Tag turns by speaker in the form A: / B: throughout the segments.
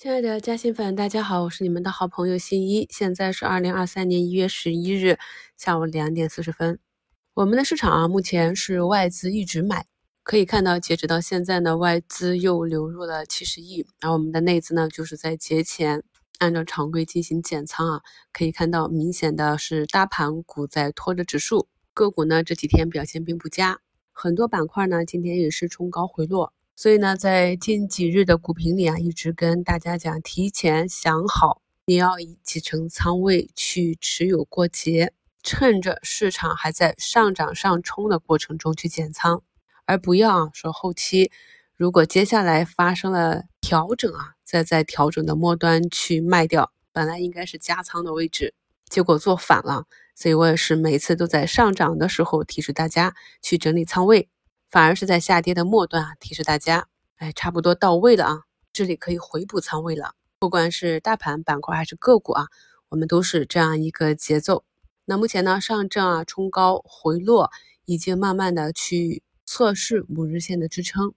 A: 亲爱的嘉兴粉，大家好，我是你们的好朋友新一。现在是二零二三年一月十一日下午两点四十分。我们的市场啊，目前是外资一直买，可以看到，截止到现在呢，外资又流入了七十亿。而我们的内资呢，就是在节前按照常规进行减仓啊。可以看到，明显的是大盘股在拖着指数，个股呢这几天表现并不佳，很多板块呢今天也是冲高回落。所以呢，在近几日的股评里啊，一直跟大家讲，提前想好你要以几成仓位去持有过节，趁着市场还在上涨上冲的过程中去减仓，而不要啊说后期如果接下来发生了调整啊，再在调整的末端去卖掉，本来应该是加仓的位置，结果做反了。所以我也是每次都在上涨的时候提示大家去整理仓位。反而是在下跌的末端啊，提示大家，哎，差不多到位了啊，这里可以回补仓位了。不管是大盘板块还是个股啊，我们都是这样一个节奏。那目前呢，上证啊冲高回落，已经慢慢的去测试五日线的支撑。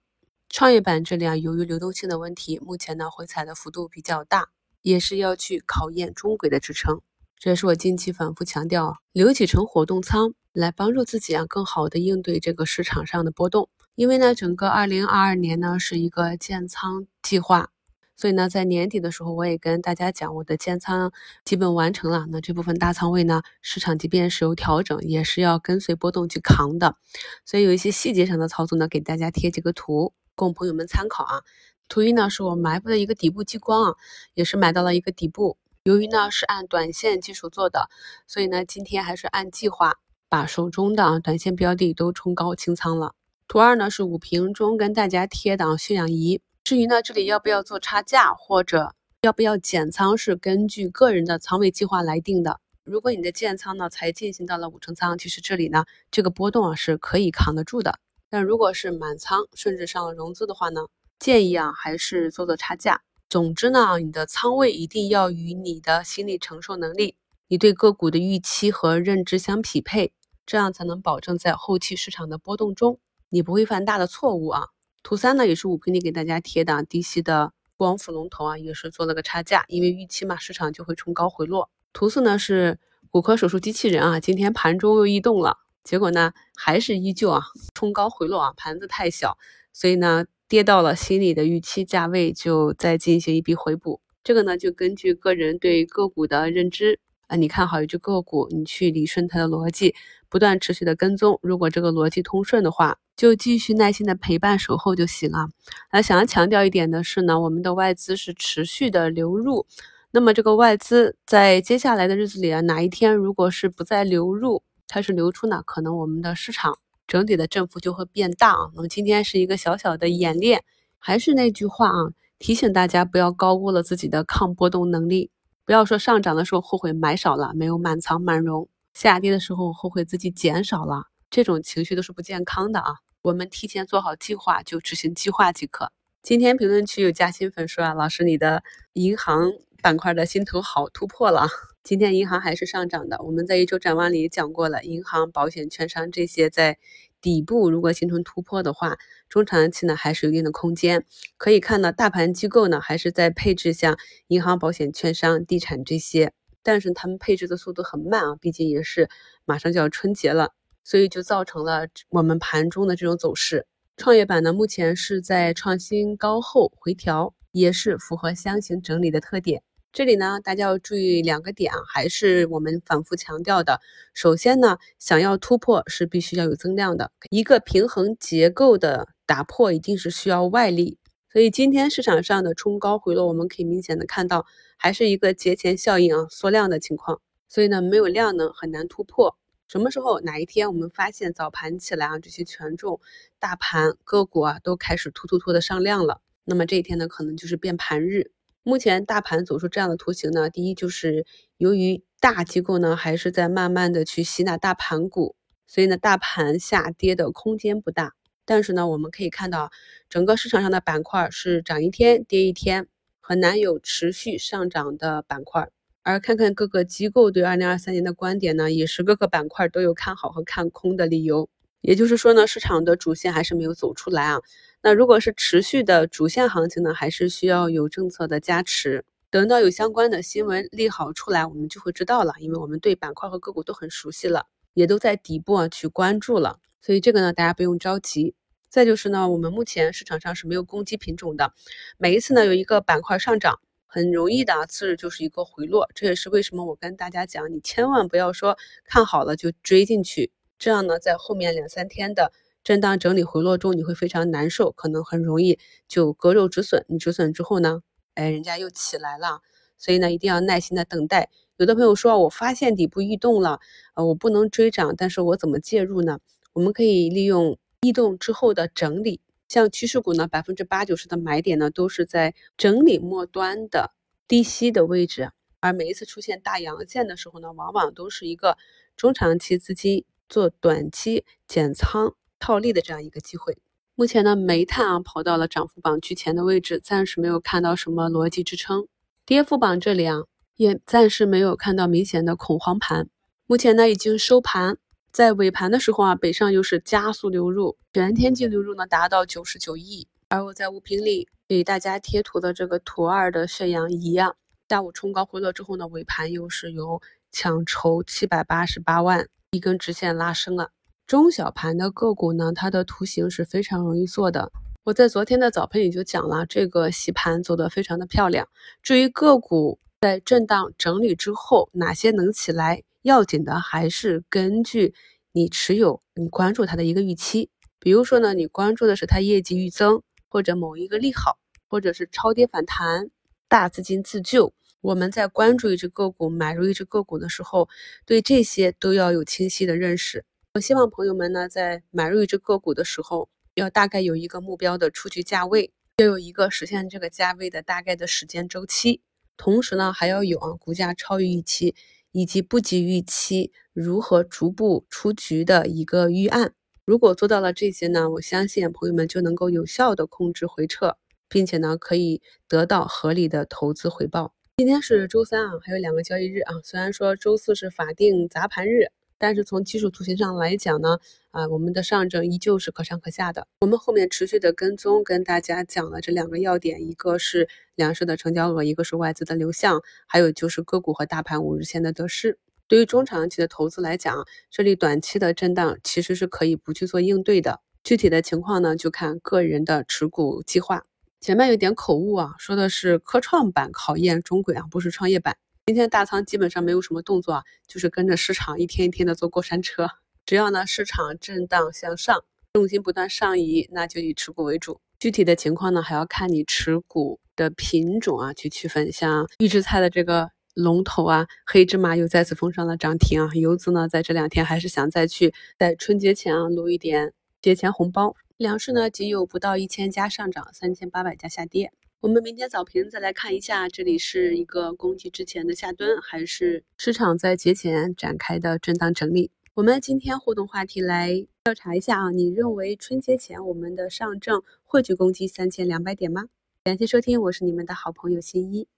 A: 创业板这里啊，由于流动性的问题，目前呢回踩的幅度比较大，也是要去考验中轨的支撑。这也是我近期反复强调，留几成活动仓来帮助自己啊，更好的应对这个市场上的波动。因为呢，整个二零二二年呢是一个建仓计划，所以呢，在年底的时候，我也跟大家讲，我的建仓基本完成了。那这部分大仓位呢，市场即便是有调整，也是要跟随波动去扛的。所以有一些细节上的操作呢，给大家贴几个图，供朋友们参考啊。图一呢，是我埋伏的一个底部激光啊，也是买到了一个底部。由于呢是按短线技术做的，所以呢今天还是按计划把手中的短线标的都冲高清仓了。图二呢是五瓶中跟大家贴的血氧仪。至于呢这里要不要做差价或者要不要减仓，是根据个人的仓位计划来定的。如果你的建仓呢才进行到了五成仓，其实这里呢这个波动啊是可以扛得住的。但如果是满仓甚至上了融资的话呢，建议啊还是做做差价。总之呢，你的仓位一定要与你的心理承受能力、你对个股的预期和认知相匹配，这样才能保证在后期市场的波动中，你不会犯大的错误啊。图三呢，也是五评里给大家贴的低吸的光伏龙头啊，也是做了个差价，因为预期嘛，市场就会冲高回落。图四呢是骨科手术机器人啊，今天盘中又异动了，结果呢还是依旧啊冲高回落啊，盘子太小，所以呢。跌到了心里的预期价位，就再进行一笔回补。这个呢，就根据个人对个股的认知啊，你看好一只个股，你去理顺它的逻辑，不断持续的跟踪。如果这个逻辑通顺的话，就继续耐心的陪伴守候就行啊。那想要强调一点的是呢，我们的外资是持续的流入。那么这个外资在接下来的日子里啊，哪一天如果是不再流入，开始流出呢？可能我们的市场。整体的振幅就会变大啊。那么今天是一个小小的演练，还是那句话啊，提醒大家不要高估了自己的抗波动能力，不要说上涨的时候后悔买少了，没有满仓满容；下跌的时候后悔自己减少了，这种情绪都是不健康的啊。我们提前做好计划，就执行计划即可。今天评论区有加薪粉说啊，老师你的银行板块的新头好突破了。今天银行还是上涨的。我们在一周展望里讲过了，银行、保险、券商这些在底部如果形成突破的话，中长期呢还是有一定的空间。可以看到，大盘机构呢还是在配置像银行、保险、券商、地产这些，但是他们配置的速度很慢啊，毕竟也是马上就要春节了，所以就造成了我们盘中的这种走势。创业板呢目前是在创新高后回调，也是符合箱型整理的特点。这里呢，大家要注意两个点啊，还是我们反复强调的。首先呢，想要突破是必须要有增量的，一个平衡结构的打破一定是需要外力。所以今天市场上的冲高回落，我们可以明显的看到，还是一个节前效应啊，缩量的情况。所以呢，没有量能很难突破。什么时候哪一天我们发现早盘起来啊，这些权重大盘个股啊都开始突突突的上量了，那么这一天呢，可能就是变盘日。目前大盘走出这样的图形呢，第一就是由于大机构呢还是在慢慢的去吸纳大盘股，所以呢大盘下跌的空间不大。但是呢我们可以看到，整个市场上的板块是涨一天跌一天，很难有持续上涨的板块。而看看各个机构对二零二三年的观点呢，也是各个板块都有看好和看空的理由。也就是说呢，市场的主线还是没有走出来啊。那如果是持续的主线行情呢，还是需要有政策的加持。等到有相关的新闻利好出来，我们就会知道了，因为我们对板块和个股都很熟悉了，也都在底部啊去关注了。所以这个呢，大家不用着急。再就是呢，我们目前市场上是没有攻击品种的，每一次呢有一个板块上涨，很容易的次日就是一个回落。这也是为什么我跟大家讲，你千万不要说看好了就追进去，这样呢，在后面两三天的。震荡整理回落中，你会非常难受，可能很容易就割肉止损。你止损之后呢，哎，人家又起来了，所以呢，一定要耐心的等待。有的朋友说，我发现底部异动了，呃，我不能追涨，但是我怎么介入呢？我们可以利用异动之后的整理，像趋势股呢，百分之八九十的买点呢，都是在整理末端的低吸的位置，而每一次出现大阳线的时候呢，往往都是一个中长期资金做短期减仓。套利的这样一个机会，目前呢，煤炭啊跑到了涨幅榜居前的位置，暂时没有看到什么逻辑支撑。跌幅榜这里啊，也暂时没有看到明显的恐慌盘。目前呢，已经收盘，在尾盘的时候啊，北上又是加速流入，全天净流入呢达到九十九亿。而我在五评里给大家贴图的这个图二的血阳一样，下午冲高回落之后呢，尾盘又是有抢筹七百八十八万，一根直线拉升了。中小盘的个股呢，它的图形是非常容易做的。我在昨天的早盘也就讲了，这个洗盘走得非常的漂亮。至于个股在震荡整理之后哪些能起来，要紧的还是根据你持有、你关注它的一个预期。比如说呢，你关注的是它业绩预增，或者某一个利好，或者是超跌反弹、大资金自救。我们在关注一只个股、买入一只个股的时候，对这些都要有清晰的认识。我希望朋友们呢，在买入一只个股的时候，要大概有一个目标的出局价位，要有一个实现这个价位的大概的时间周期，同时呢，还要有啊股价超预期以及不及预期如何逐步出局的一个预案。如果做到了这些呢，我相信朋友们就能够有效的控制回撤，并且呢，可以得到合理的投资回报。今天是周三啊，还有两个交易日啊，虽然说周四是法定砸盘日。但是从技术图形上来讲呢，啊，我们的上证依旧是可上可下的。我们后面持续的跟踪，跟大家讲了这两个要点，一个是两市的成交额，一个是外资的流向，还有就是个股和大盘五日线的得失。对于中长期的投资来讲，这里短期的震荡其实是可以不去做应对的。具体的情况呢，就看个人的持股计划。前面有点口误啊，说的是科创板考验中轨啊，不是创业板。今天大仓基本上没有什么动作啊，就是跟着市场一天一天的坐过山车。只要呢市场震荡向上，重心不断上移，那就以持股为主。具体的情况呢，还要看你持股的品种啊去区分。像预制菜的这个龙头啊，黑芝麻又再次封上了涨停啊。游资呢，在这两天还是想再去在春节前啊撸一点节前红包。两市呢，仅有不到一千家上涨，三千八百家下跌。我们明天早评再来看一下，这里是一个攻击之前的下蹲，还是市场在节前展开的震荡整理？我们今天互动话题来调查一下啊，你认为春节前我们的上证会去攻击三千两百点吗？感谢收听，我是你们的好朋友新一。